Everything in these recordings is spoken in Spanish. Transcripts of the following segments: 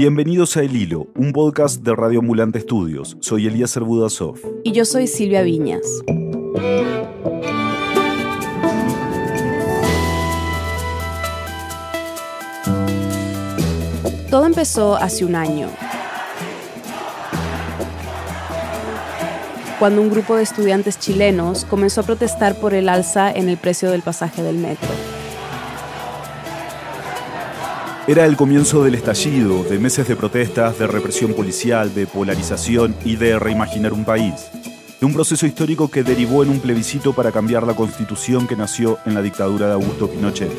Bienvenidos a El Hilo, un podcast de Radio Ambulante Estudios. Soy Elías Budasov. Y yo soy Silvia Viñas. Todo empezó hace un año, cuando un grupo de estudiantes chilenos comenzó a protestar por el alza en el precio del pasaje del metro. Era el comienzo del estallido, de meses de protestas, de represión policial, de polarización y de reimaginar un país. De un proceso histórico que derivó en un plebiscito para cambiar la constitución que nació en la dictadura de Augusto Pinochet.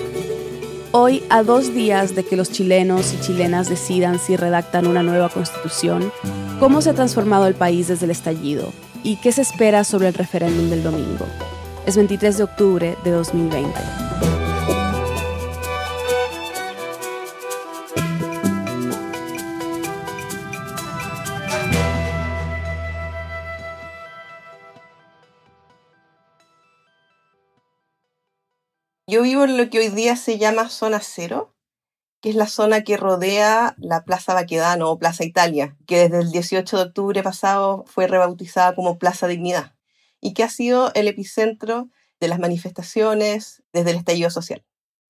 Hoy, a dos días de que los chilenos y chilenas decidan si redactan una nueva constitución, ¿cómo se ha transformado el país desde el estallido? ¿Y qué se espera sobre el referéndum del domingo? Es 23 de octubre de 2020. Yo vivo en lo que hoy día se llama zona cero, que es la zona que rodea la Plaza Baquedano o Plaza Italia, que desde el 18 de octubre pasado fue rebautizada como Plaza Dignidad y que ha sido el epicentro de las manifestaciones desde el estallido social.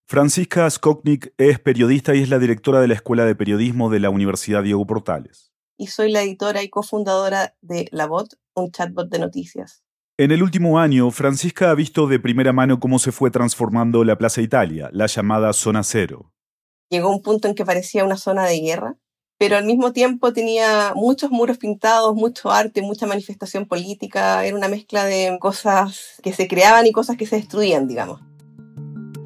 Francisca Skoknik es periodista y es la directora de la Escuela de Periodismo de la Universidad Diego Portales. Y soy la editora y cofundadora de La Bot, un chatbot de noticias. En el último año, Francisca ha visto de primera mano cómo se fue transformando la Plaza Italia, la llamada Zona Cero. Llegó un punto en que parecía una zona de guerra, pero al mismo tiempo tenía muchos muros pintados, mucho arte, mucha manifestación política, era una mezcla de cosas que se creaban y cosas que se destruían, digamos.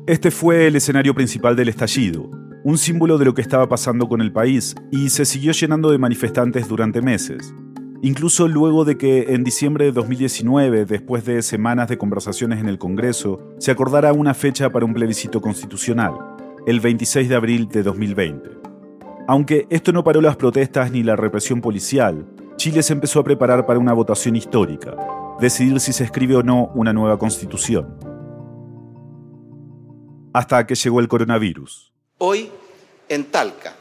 Este fue el escenario principal del estallido, un símbolo de lo que estaba pasando con el país, y se siguió llenando de manifestantes durante meses. Incluso luego de que en diciembre de 2019, después de semanas de conversaciones en el Congreso, se acordara una fecha para un plebiscito constitucional, el 26 de abril de 2020. Aunque esto no paró las protestas ni la represión policial, Chile se empezó a preparar para una votación histórica, decidir si se escribe o no una nueva constitución. Hasta que llegó el coronavirus. Hoy, en Talca,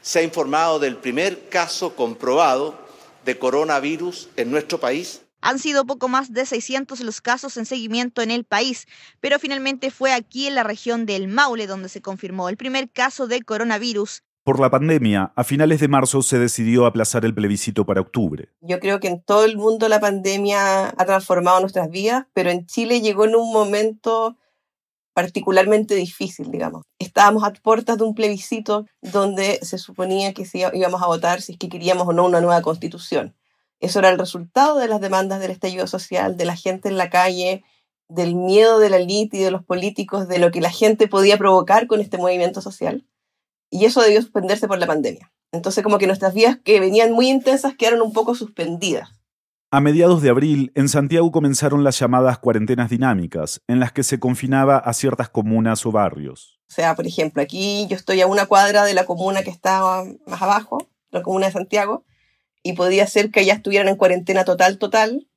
se ha informado del primer caso comprobado de coronavirus en nuestro país han sido poco más de 600 los casos en seguimiento en el país, pero finalmente fue aquí en la región del Maule donde se confirmó el primer caso de coronavirus. Por la pandemia, a finales de marzo se decidió aplazar el plebiscito para octubre. Yo creo que en todo el mundo la pandemia ha transformado nuestras vidas, pero en Chile llegó en un momento particularmente difícil, digamos. Estábamos a puertas de un plebiscito donde se suponía que íbamos a votar si es que queríamos o no una nueva constitución. Eso era el resultado de las demandas del estallido social, de la gente en la calle, del miedo de la élite y de los políticos, de lo que la gente podía provocar con este movimiento social. Y eso debió suspenderse por la pandemia. Entonces como que nuestras vidas que venían muy intensas quedaron un poco suspendidas. A mediados de abril, en Santiago comenzaron las llamadas cuarentenas dinámicas, en las que se confinaba a ciertas comunas o barrios. O sea, por ejemplo, aquí yo estoy a una cuadra de la comuna que está más abajo, la comuna de Santiago, y podía ser que allá estuvieran en cuarentena total, total,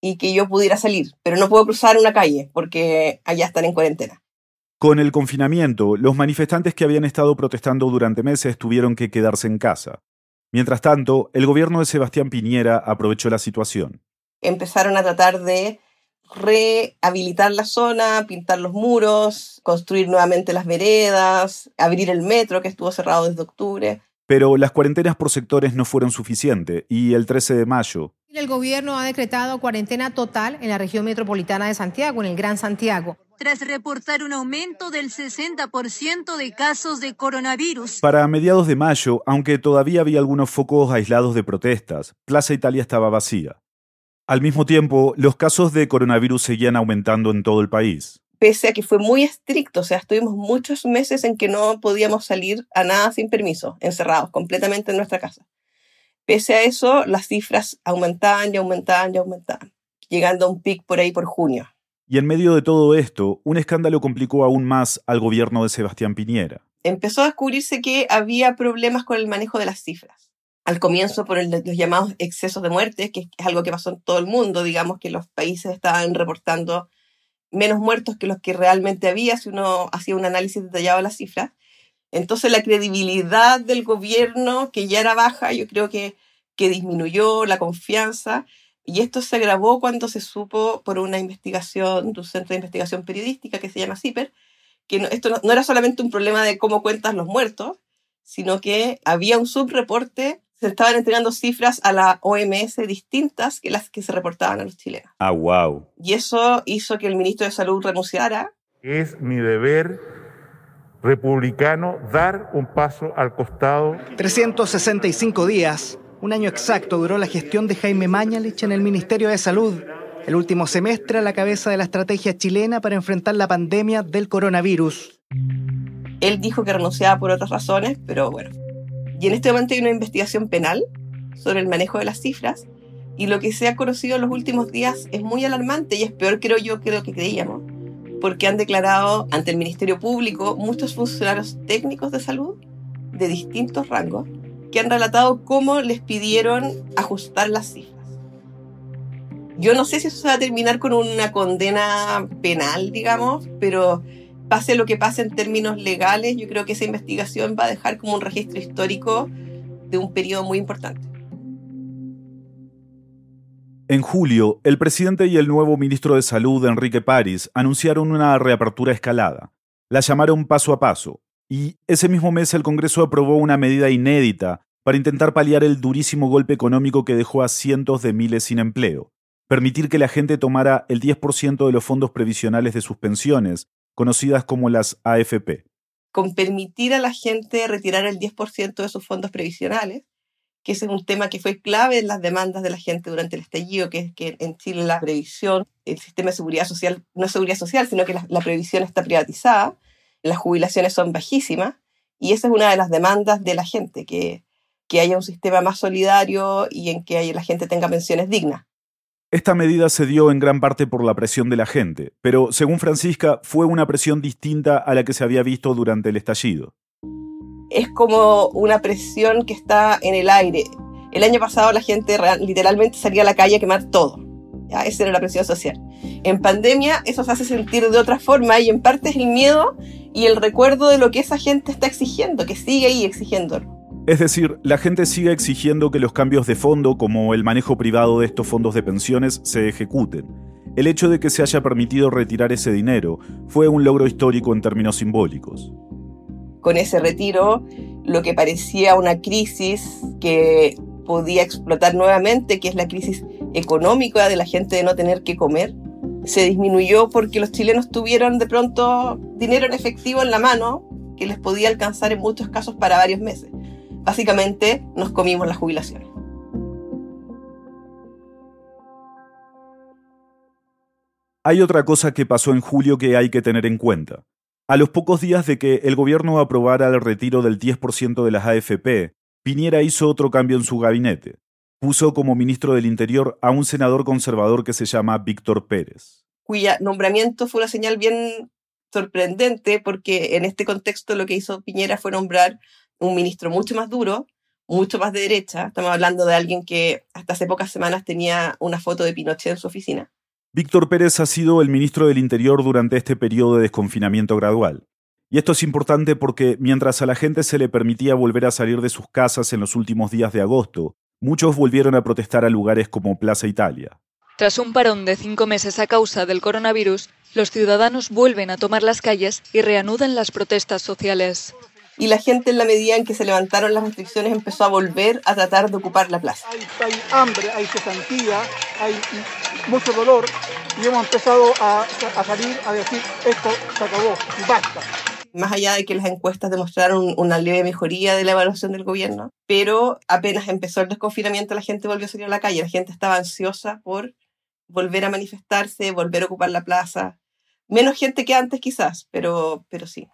y que yo pudiera salir, pero no puedo cruzar una calle porque allá están en cuarentena. Con el confinamiento, los manifestantes que habían estado protestando durante meses tuvieron que quedarse en casa. Mientras tanto, el gobierno de Sebastián Piñera aprovechó la situación. Empezaron a tratar de rehabilitar la zona, pintar los muros, construir nuevamente las veredas, abrir el metro que estuvo cerrado desde octubre. Pero las cuarentenas por sectores no fueron suficientes y el 13 de mayo... El gobierno ha decretado cuarentena total en la región metropolitana de Santiago, en el Gran Santiago. Tras reportar un aumento del 60% de casos de coronavirus. Para mediados de mayo, aunque todavía había algunos focos aislados de protestas, Plaza Italia estaba vacía. Al mismo tiempo, los casos de coronavirus seguían aumentando en todo el país pese a que fue muy estricto, o sea, estuvimos muchos meses en que no podíamos salir a nada sin permiso, encerrados completamente en nuestra casa. Pese a eso, las cifras aumentaban y aumentaban y aumentaban, llegando a un pic por ahí por junio. Y en medio de todo esto, un escándalo complicó aún más al gobierno de Sebastián Piñera. Empezó a descubrirse que había problemas con el manejo de las cifras. Al comienzo por los llamados excesos de muertes, que es algo que pasó en todo el mundo, digamos que los países estaban reportando menos muertos que los que realmente había si uno hacía un análisis detallado de las cifras. Entonces la credibilidad del gobierno, que ya era baja, yo creo que, que disminuyó la confianza. Y esto se agravó cuando se supo por una investigación de un centro de investigación periodística que se llama CIPER, que esto no, era solamente un problema de cómo cuentas los muertos, sino que había un subreporte, se estaban entregando cifras a la OMS distintas que las que se reportaban a los chilenos. Ah, wow. Y eso hizo que el ministro de Salud renunciara. Es mi deber republicano dar un paso al costado. 365 días, un año exacto duró la gestión de Jaime Mañalich en el Ministerio de Salud el último semestre a la cabeza de la estrategia chilena para enfrentar la pandemia del coronavirus. Él dijo que renunciaba por otras razones, pero bueno. Y en este momento hay una investigación penal sobre el manejo de las cifras y lo que se ha conocido en los últimos días es muy alarmante y es peor creo yo que lo que creíamos, porque han declarado ante el Ministerio Público muchos funcionarios técnicos de salud de distintos rangos que han relatado cómo les pidieron ajustar las cifras. Yo no sé si eso se va a terminar con una condena penal, digamos, pero pase lo que pase en términos legales, yo creo que esa investigación va a dejar como un registro histórico de un periodo muy importante. En julio, el presidente y el nuevo ministro de Salud, Enrique París, anunciaron una reapertura escalada. La llamaron paso a paso. Y ese mismo mes el Congreso aprobó una medida inédita para intentar paliar el durísimo golpe económico que dejó a cientos de miles sin empleo permitir que la gente tomara el 10% de los fondos previsionales de sus pensiones, conocidas como las AFP. Con permitir a la gente retirar el 10% de sus fondos previsionales, que ese es un tema que fue clave en las demandas de la gente durante el estallido, que es que en Chile la previsión, el sistema de seguridad social, no es seguridad social, sino que la, previsión está privatizada, las jubilaciones son bajísimas, y esa es una de las demandas de la gente, que, que haya un sistema más solidario y en que la gente tenga pensiones dignas. Esta medida se dio en gran parte por la presión de la gente, pero según Francisca fue una presión distinta a la que se había visto durante el estallido. Es como una presión que está en el aire. El año pasado la gente literalmente salía a la calle a quemar todo. ¿Ya? Esa era la presión social. En pandemia eso se hace sentir de otra forma y en parte es el miedo y el recuerdo de lo que esa gente está exigiendo, que sigue ahí exigiéndolo. Es decir, la gente sigue exigiendo que los cambios de fondo, como el manejo privado de estos fondos de pensiones, se ejecuten. El hecho de que se haya permitido retirar ese dinero fue un logro histórico en términos simbólicos. Con ese retiro, lo que parecía una crisis que podía explotar nuevamente, que es la crisis económica de la gente de no tener que comer, se disminuyó porque los chilenos tuvieron de pronto dinero en efectivo en la mano que les podía alcanzar en muchos casos para varios meses básicamente nos comimos las jubilaciones. Hay otra cosa que pasó en julio que hay que tener en cuenta. A los pocos días de que el gobierno aprobara el retiro del 10% de las AFP, Piñera hizo otro cambio en su gabinete. Puso como ministro del Interior a un senador conservador que se llama Víctor Pérez. Cuya nombramiento fue una señal bien sorprendente porque en este contexto lo que hizo Piñera fue nombrar un ministro mucho más duro, mucho más de derecha. Estamos hablando de alguien que hasta hace pocas semanas tenía una foto de Pinochet en su oficina. Víctor Pérez ha sido el ministro del Interior durante este periodo de desconfinamiento gradual. Y esto es importante porque mientras a la gente se le permitía volver a salir de sus casas en los últimos días de agosto, muchos volvieron a protestar a lugares como Plaza Italia. Tras un parón de cinco meses a causa del coronavirus, los ciudadanos vuelven a tomar las calles y reanudan las protestas sociales y la gente en la medida en que se levantaron las restricciones empezó a volver a tratar de ocupar la plaza. Hay, hambre, hay cesantía, hay mucho dolor y hemos empezado a, salir a decir esto se acabó, basta. Más allá de que las encuestas demostraron una leve mejoría de la evaluación del gobierno, pero apenas empezó el desconfinamiento la gente volvió a salir a la calle, la gente estaba ansiosa por volver a manifestarse, volver a ocupar la plaza. Menos gente que antes quizás, pero, pero sí.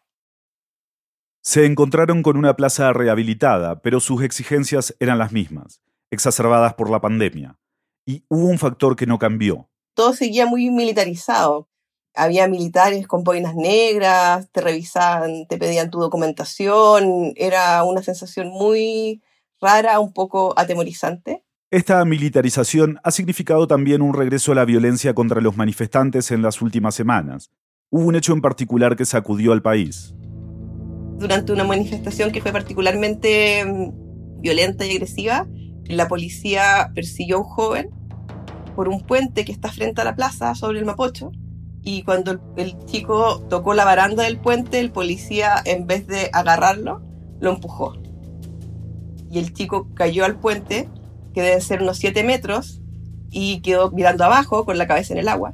Se encontraron con una plaza rehabilitada, pero sus exigencias eran las mismas, exacerbadas por la pandemia. Y hubo un factor que no cambió. Todo seguía muy militarizado. Había militares con boinas negras, te revisaban, te pedían tu documentación. Era una sensación muy rara, un poco atemorizante. Esta militarización ha significado también un regreso a la violencia contra los manifestantes en las últimas semanas. Hubo un hecho en particular que sacudió al país. durante una manifestación que fue particularmente mm, violenta y agresiva. La policía persiguió a un joven por un puente que está frente a la plaza sobre el Mapocho y cuando el chico tocó la baranda del puente, el policía en vez de agarrarlo, lo empujó. Y el chico cayó al puente, que deben ser unos 7 metros, y quedó mirando abajo con la cabeza en el agua.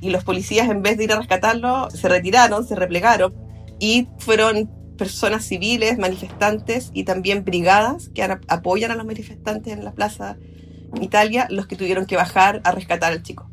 Y los policías en vez de ir a rescatarlo, se retiraron, se replegaron y fueron personas civiles, manifestantes y también brigadas que apoyan a los manifestantes en la plaza Italia los que tuvieron que bajar a rescatar al chico.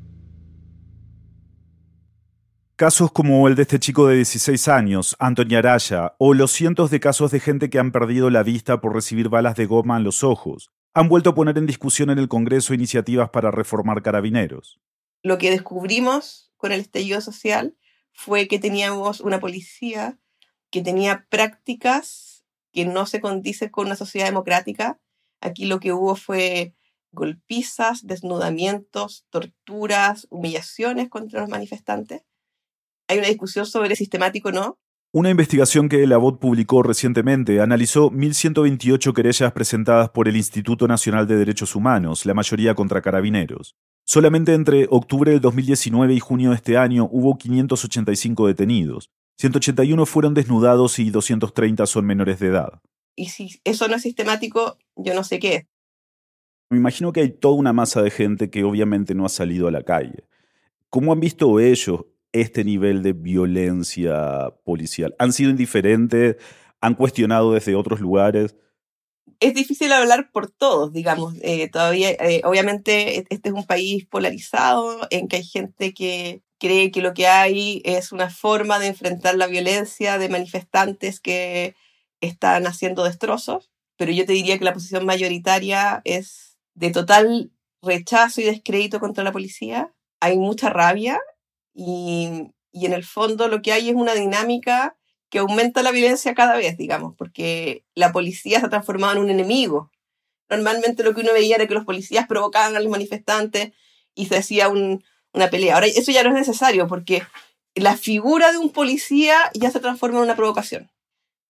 Casos como el de este chico de 16 años, Antonio Araya, o los cientos de casos de gente que han perdido la vista por recibir balas de goma en los ojos, han vuelto a poner en discusión en el Congreso iniciativas para reformar carabineros. Lo que descubrimos con el estallido social fue que teníamos una policía que tenía prácticas que no se condicen con una sociedad democrática. Aquí lo que hubo fue golpizas, desnudamientos, torturas, humillaciones contra los manifestantes. Hay una discusión sobre sistemático o no. Una investigación que la VOT publicó recientemente analizó 1.128 querellas presentadas por el Instituto Nacional de Derechos Humanos, la mayoría contra carabineros. Solamente entre octubre del 2019 y junio de este año hubo 585 detenidos. 181 fueron desnudados y 230 son menores de edad. Y si eso no es sistemático, yo no sé qué. Me imagino que hay toda una masa de gente que obviamente no ha salido a la calle. ¿Cómo han visto ellos este nivel de violencia policial? ¿Han sido indiferentes? ¿Han cuestionado desde otros lugares? Es difícil hablar por todos, digamos. Eh, todavía, eh, obviamente, e-, este es un país polarizado en que hay gente que cree que lo que hay es una forma de enfrentar la violencia de manifestantes que están haciendo destrozos, pero yo te diría que la posición mayoritaria es de total rechazo y descrédito contra la policía. Hay mucha rabia y, y en el fondo lo que hay es una dinámica que aumenta la violencia cada vez, digamos, porque la policía se ha transformado en un enemigo. Normalmente lo que uno veía era que los policías provocaban a los manifestantes y se hacía una pelea. Ahora eso ya no es necesario porque la figura de un policía ya se transforma en una provocación.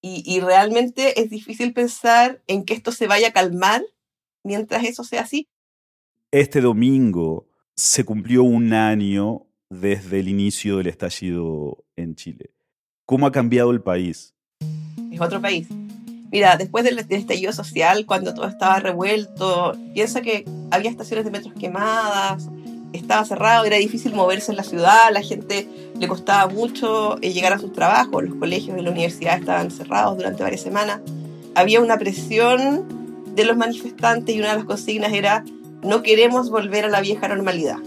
Y, y realmente es difícil pensar en que esto se vaya a calmar mientras eso sea así. Este domingo se cumplió un año desde el inicio del estallido en Chile. ¿Cómo ha cambiado el país? Es otro país. Mira, después del, estallido social, cuando todo estaba revuelto, piensa que había estaciones de metros quemadas, estaba cerrado, era difícil moverse en la ciudad, la gente le costaba mucho eh, llegar a sus trabajos, los colegios y la universidad estaban cerrados durante varias semanas. Había una presión de los manifestantes y una de las consignas era no queremos volver a la vieja normalidad.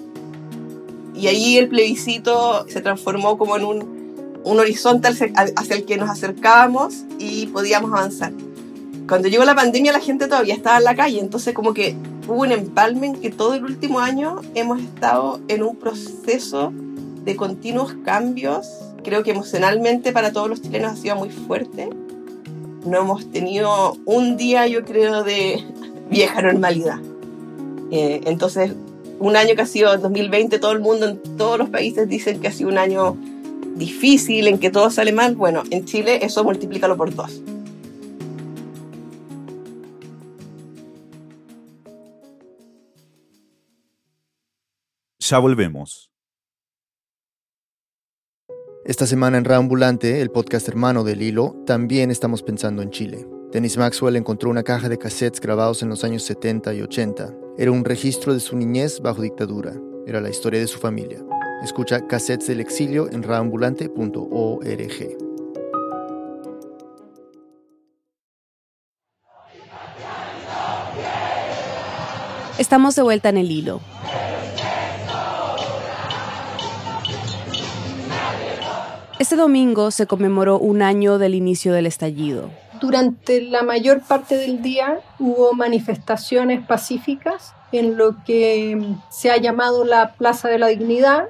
Y ahí el plebiscito se transformó como en un, un horizonte hacia el que nos acercábamos y podíamos avanzar. Cuando llegó la pandemia la gente todavía estaba en la calle, entonces como que hubo un empalme en que todo el último año hemos estado en un proceso de continuos cambios. Creo que emocionalmente para todos los chilenos ha sido muy fuerte no hemos tenido un día, yo creo, de vieja normalidad. Eh, entonces, un año que ha sido 2020, todo el mundo en todos los países dicen que ha sido un año difícil, en que todo sale mal. Bueno, en Chile eso multiplícalo por dos. Ya volvemos. Esta semana en Reambulante, el podcast hermano del Hilo, también estamos pensando en Chile. Dennis Maxwell encontró una caja de cassettes grabados en los años 70 y 80. Era un registro de su niñez bajo dictadura. Era la historia de su familia. Escucha Cassettes del Exilio en raambulante.org. Estamos de vuelta en el hilo. Este domingo se conmemoró un año del inicio del estallido. Durante la mayor parte del día hubo manifestaciones pacíficas en lo que se ha llamado la Plaza de la Dignidad.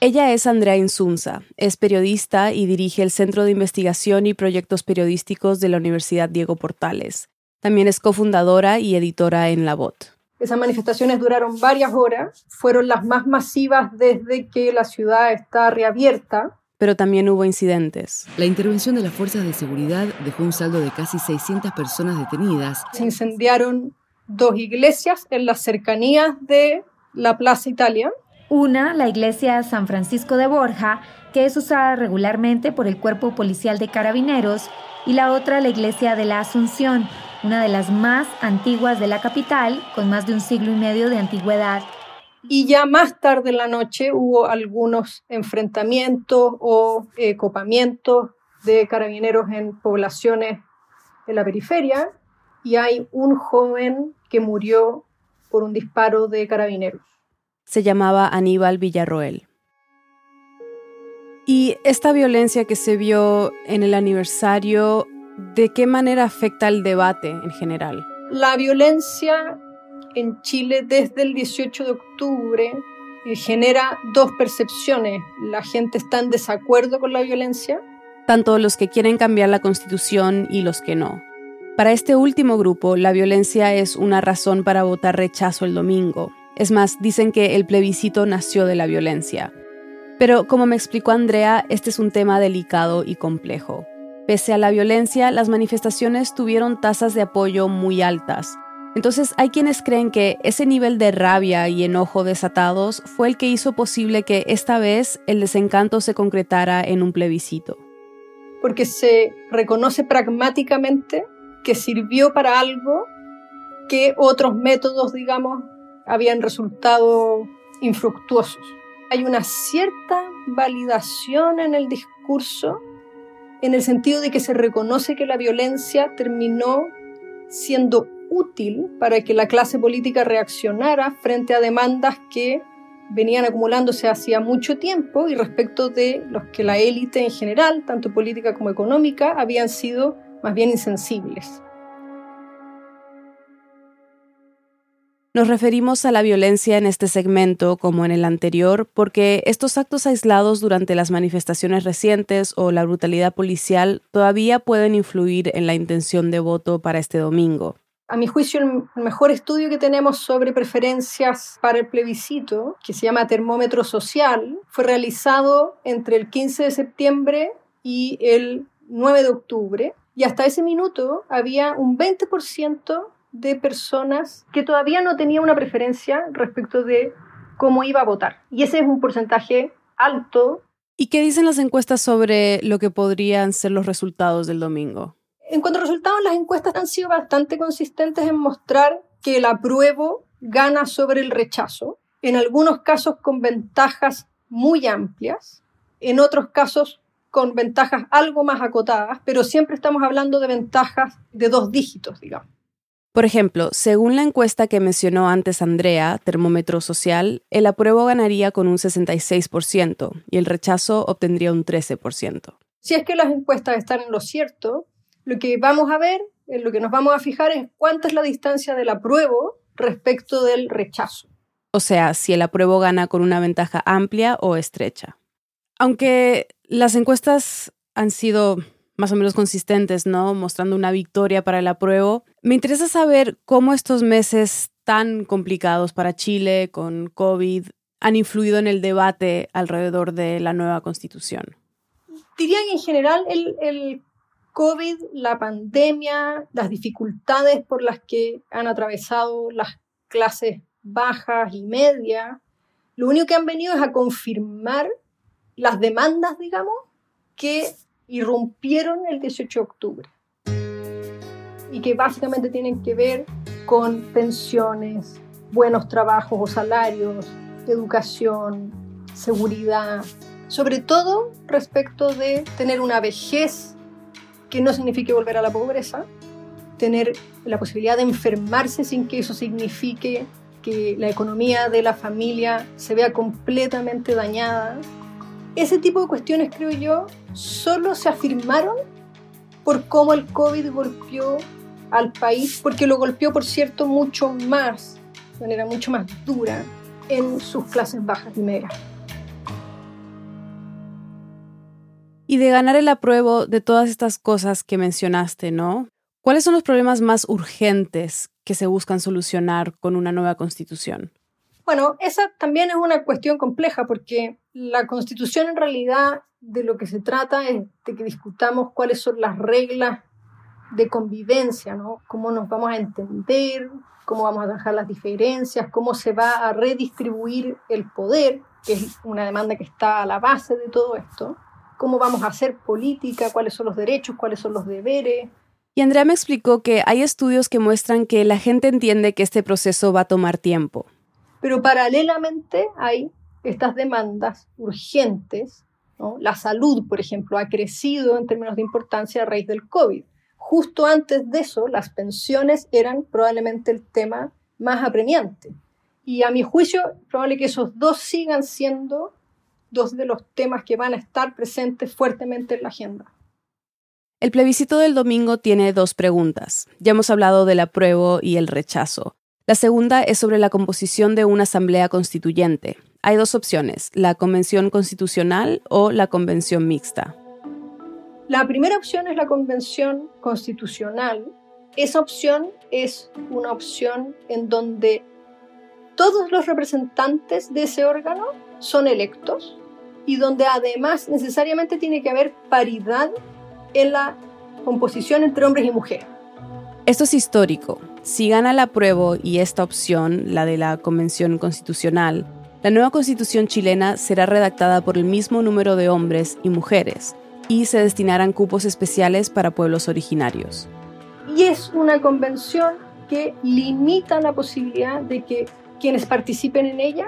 Ella es Andrea Insunza, es periodista y dirige el Centro de Investigación y Proyectos Periodísticos de la Universidad Diego Portales. También es cofundadora y editora en La Bot. Esas manifestaciones duraron varias horas, fueron las más masivas desde que la ciudad está reabierta pero también hubo incidentes. La intervención de las fuerzas de seguridad dejó un saldo de casi 600 personas detenidas. Se incendiaron dos iglesias en las cercanías de la Plaza Italia. Una, la iglesia San Francisco de Borja, que es usada regularmente por el Cuerpo Policial de Carabineros, y la otra, la iglesia de la Asunción, una de las más antiguas de la capital, con más de un siglo y medio de antigüedad. Y ya más tarde en la noche hubo algunos enfrentamientos o eh, copamientos de carabineros en poblaciones de la periferia y hay un joven que murió por un disparo de carabineros. Se llamaba Aníbal Villarroel. Y esta violencia que se vio en el aniversario, ¿de qué manera afecta el debate en general? La violencia en Chile desde el 18 de octubre genera dos percepciones. La gente está en desacuerdo con la violencia. Tanto los que quieren cambiar la constitución y los que no. Para este último grupo, la violencia es una razón para votar rechazo el domingo. Es más, dicen que el plebiscito nació de la violencia. Pero como me explicó Andrea, este es un tema delicado y complejo. Pese a la violencia, las manifestaciones tuvieron tasas de apoyo muy altas, entonces hay quienes creen que ese nivel de rabia y enojo desatados fue el que hizo posible que esta vez el desencanto se concretara en un plebiscito. Porque se reconoce pragmáticamente que sirvió para algo que otros métodos, digamos, habían resultado infructuosos. Hay una cierta validación en el discurso en el sentido de que se reconoce que la violencia terminó siendo útil para que la clase política reaccionara frente a demandas que venían acumulándose hacía mucho tiempo y respecto de los que la élite en general, tanto política como económica, habían sido más bien insensibles. Nos referimos a la violencia en este segmento como en el anterior porque estos actos aislados durante las manifestaciones recientes o la brutalidad policial todavía pueden influir en la intención de voto para este domingo a mi juicio, el mejor estudio que tenemos sobre preferencias para el plebiscito, que se llama Termómetro Social, fue realizado entre el 15 de septiembre y el 9 de octubre. Y hasta ese minuto había un 20% de personas que todavía no tenían una preferencia respecto de cómo iba a votar. Y ese es un porcentaje alto. ¿Y qué dicen las encuestas sobre lo que podrían ser los resultados del domingo? En cuanto a resultados, las encuestas han sido bastante consistentes en mostrar que el apruebo gana sobre el rechazo, en algunos casos con ventajas muy amplias, en otros casos con ventajas algo más acotadas, pero siempre estamos hablando de ventajas de dos dígitos, digamos. Por ejemplo, según la encuesta que mencionó antes Andrea, Termómetro Social, el apruebo ganaría con un 66% y el rechazo obtendría un 13%. Si es que las encuestas están en lo cierto, lo que vamos a ver, en lo que nos vamos a fijar es cuánta es la distancia del apruebo respecto del rechazo. O sea, si el apruebo gana con una ventaja amplia o estrecha. Aunque las encuestas han sido más o menos consistentes, ¿no? Mostrando una victoria para el apruebo. Me interesa saber cómo estos meses tan complicados para Chile con COVID han influido en el debate alrededor de la nueva constitución. Diría que en general el, el COVID, la pandemia, las dificultades por las que han atravesado las clases bajas y medias, lo único que han venido es a confirmar las demandas, digamos, que irrumpieron el 18 de octubre. Y que básicamente tienen que ver con pensiones, buenos trabajos o salarios, educación, seguridad, sobre todo respecto de tener una vejez que no signifique volver a la pobreza, tener la posibilidad de enfermarse sin que eso signifique que la economía de la familia se vea completamente dañada. Ese tipo de cuestiones, creo yo, solo se afirmaron por cómo el COVID golpeó al país, porque lo golpeó, por cierto, mucho más, de manera mucho más dura, en sus clases bajas y medias. Y de ganar el apruebo de todas estas cosas que mencionaste, ¿no? ¿Cuáles son los problemas más urgentes que se buscan solucionar con una nueva constitución? Bueno, esa también es una cuestión compleja porque La constitución en realidad de lo que se trata es de que discutamos cuáles son las reglas de convivencia, ¿no? Cómo nos vamos a entender, cómo vamos a dejar las diferencias, cómo se va a redistribuir el poder, que es una demanda que está a la base de todo esto, cómo vamos a hacer política, cuáles son los derechos, cuáles son los deberes. Y Andrea me explicó que hay estudios que muestran que la gente entiende que este proceso va a tomar tiempo. Pero paralelamente hay estas demandas urgentes. ¿no? La salud, por ejemplo, ha crecido en términos de importancia a raíz del COVID. Justo antes de eso, las pensiones eran probablemente el tema más apremiante. Y a mi juicio, probable que esos dos sigan siendo dos de los temas que van a estar presentes fuertemente en la agenda. El plebiscito del domingo tiene dos preguntas. Ya hemos hablado del apruebo y el rechazo. La segunda es sobre la composición de una asamblea constituyente. Hay dos opciones, la convención constitucional o la convención mixta. La primera opción es la convención constitucional. Esa opción es una opción en donde todos los representantes de ese órgano son electos y donde además necesariamente tiene que haber paridad en la composición entre hombres y mujeres. Esto es histórico. Si gana la apruebo y esta opción, la de la Convención Constitucional, la nueva constitución chilena será redactada por el mismo número de hombres y mujeres, y se destinarán cupos especiales para pueblos originarios. Y es una convención que limita la posibilidad de que quienes participen en ella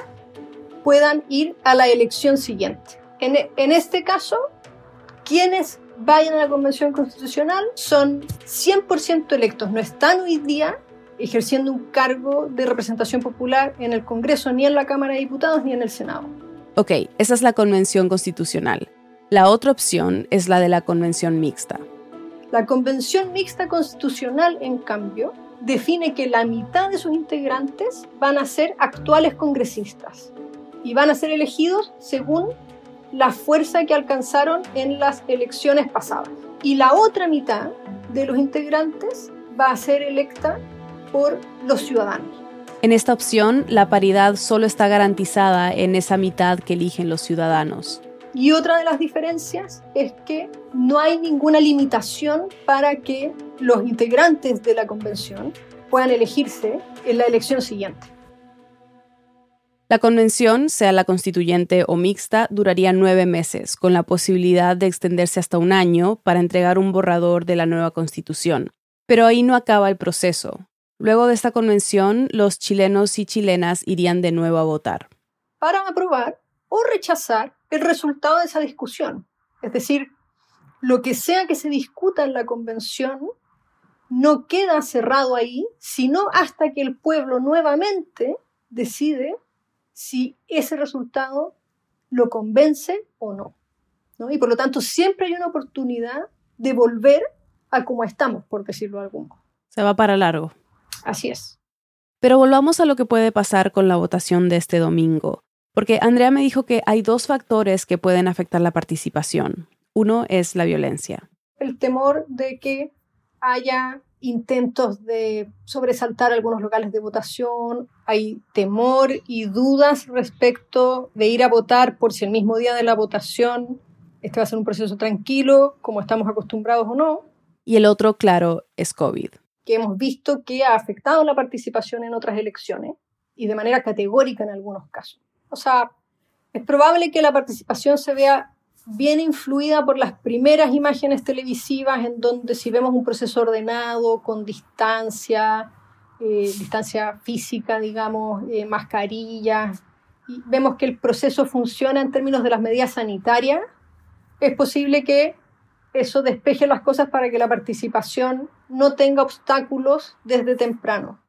puedan ir a la elección siguiente. En, en este caso, quienes vayan a la convención constitucional son 100% electos, no están hoy día ejerciendo un cargo de representación popular en el Congreso, ni en la Cámara de Diputados, ni en el Senado. Ok, esa es la convención constitucional. La otra opción es la de la convención mixta. La convención mixta constitucional, en cambio, define que la mitad de sus integrantes van a ser actuales congresistas y van a ser elegidos según la fuerza que alcanzaron en las elecciones pasadas. Y la otra mitad de los integrantes va a ser electa por los ciudadanos. En esta opción, la paridad solo está garantizada en esa mitad que eligen los ciudadanos. Y otra de las diferencias es que no hay ninguna limitación para que los integrantes de la convención puedan elegirse en la elección siguiente. La convención, sea la constituyente o mixta, duraría nueve meses, con la posibilidad de extenderse hasta un año para entregar un borrador de la nueva constitución. Pero ahí no acaba el proceso. Luego de esta convención, los chilenos y chilenas irían de nuevo a votar. Para aprobar o rechazar el resultado de esa discusión. Es decir, lo que sea que se discuta en la convención no queda cerrado ahí, sino hasta que el pueblo nuevamente decide si ese resultado lo convence o no. ¿no? Y por lo tanto siempre hay una oportunidad de volver a como estamos, por decirlo de algún modo. Se va para largo. Así es. Pero volvamos a lo que puede pasar con la votación de este domingo. Porque Andrea me dijo que hay dos factores que pueden afectar la participación. Uno es la violencia. El temor de que haya intentos de sobresaltar algunos locales de votación, hay temor y dudas respecto de ir a votar por si el mismo día de la votación este va a ser un proceso tranquilo, como estamos acostumbrados o no. Y el otro, claro, es COVID. Que hemos visto que ha afectado la participación en otras elecciones y de manera categórica en algunos casos. O sea, es probable que la participación se vea bien influida por las primeras imágenes televisivas en donde si vemos un proceso ordenado, con distancia, eh, distancia física, digamos, eh, mascarillas, y vemos que el proceso funciona en términos de las medidas sanitarias, es posible que eso despeje las cosas para que la participación no tenga obstáculos desde temprano.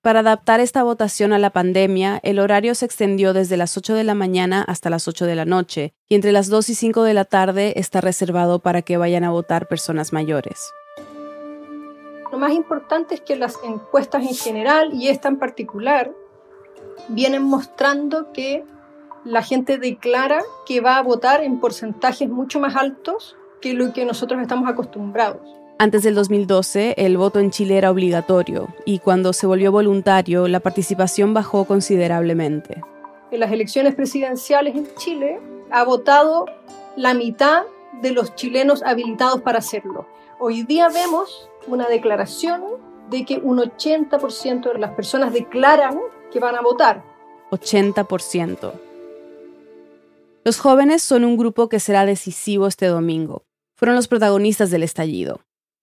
Para adaptar esta votación a la pandemia, el horario se extendió desde las 8 de la mañana hasta las 8 de la noche, y entre las 2 y 5 de la tarde está reservado para que vayan a votar personas mayores. Lo más importante es que las encuestas en general y esta en particular vienen mostrando que la gente declara que va a votar en porcentajes mucho más altos que lo que nosotros estamos acostumbrados. Antes del 2012, el voto en Chile era obligatorio y cuando se volvió voluntario, la participación bajó considerablemente. en las elecciones presidenciales en Chile ha votado la mitad de los chilenos habilitados para hacerlo. Hoy día vemos una declaración de que un 80% de las personas declaran que van a votar. 80%. Los jóvenes son un grupo que será decisivo este domingo. Fueron los protagonistas del estallido.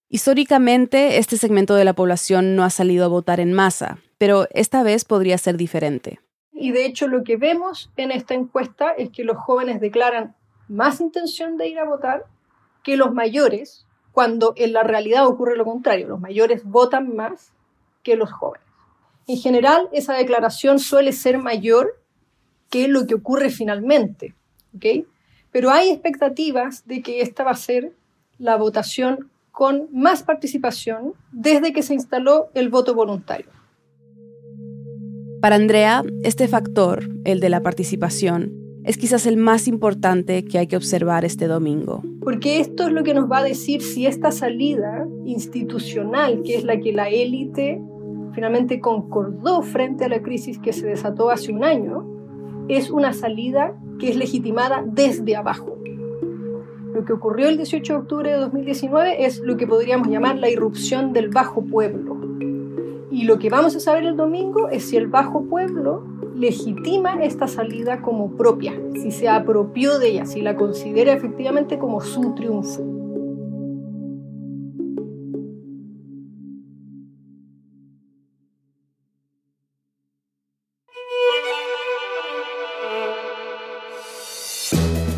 Históricamente, este segmento de la población no ha salido a votar en masa, pero esta vez podría ser diferente. Y de hecho lo que vemos en esta encuesta es que los jóvenes declaran más intención de ir a votar que los mayores, cuando en la realidad ocurre lo contrario, los mayores votan más que los jóvenes. En general, esa declaración suele ser mayor que lo que ocurre finalmente, ¿ok? Pero hay expectativas de que esta va a ser la votación con más participación desde que se instaló el voto voluntario. Para Andrea, este factor, el de la participación, es quizás el más importante que hay que observar este domingo. Porque esto es lo que nos va a decir si esta salida institucional, que es la que la élite finalmente concordó frente a la crisis que se desató hace un año, es una salida que es legitimada desde abajo. Lo que ocurrió el 18 de octubre de 2019 es lo que podríamos llamar la irrupción del bajo pueblo. Y lo que vamos a saber el domingo es si el bajo pueblo legitima esta salida como propia, si se apropió de ella, si la considera efectivamente como su triunfo.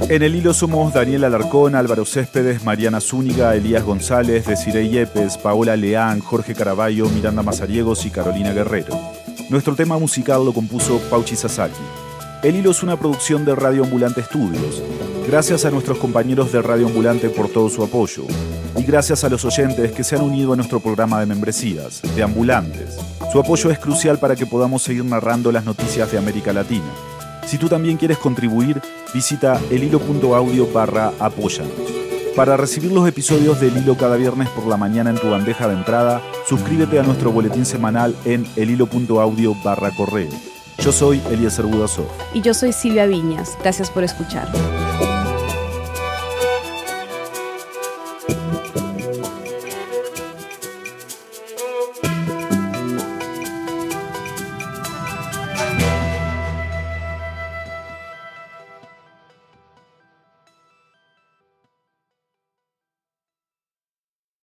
En el hilo somos Daniel Alarcón, Álvaro Céspedes, Mariana Zúñiga, Elías González, Desiree Yepes, Paola Leán, Jorge Caraballo, Miranda Mazariegos y Carolina Guerrero. Nuestro tema musical lo compuso Pauchi Sasaki. El hilo es una producción de Radio Ambulante Estudios. Gracias a nuestros compañeros de Radio Ambulante por todo su apoyo. Y gracias a los oyentes que se han unido a nuestro programa de membresías, de Ambulantes. Su apoyo es crucial para que podamos seguir narrando las noticias de América Latina. Si tú también quieres contribuir, visita elhilo.audio barra apóyanos. Para recibir los episodios del Hilo cada viernes por la mañana en tu bandeja de entrada, suscríbete a nuestro boletín semanal en elhilo.audio barra correo. Yo soy Eliezer Budasov. Y yo soy Silvia Viñas. Gracias por escuchar.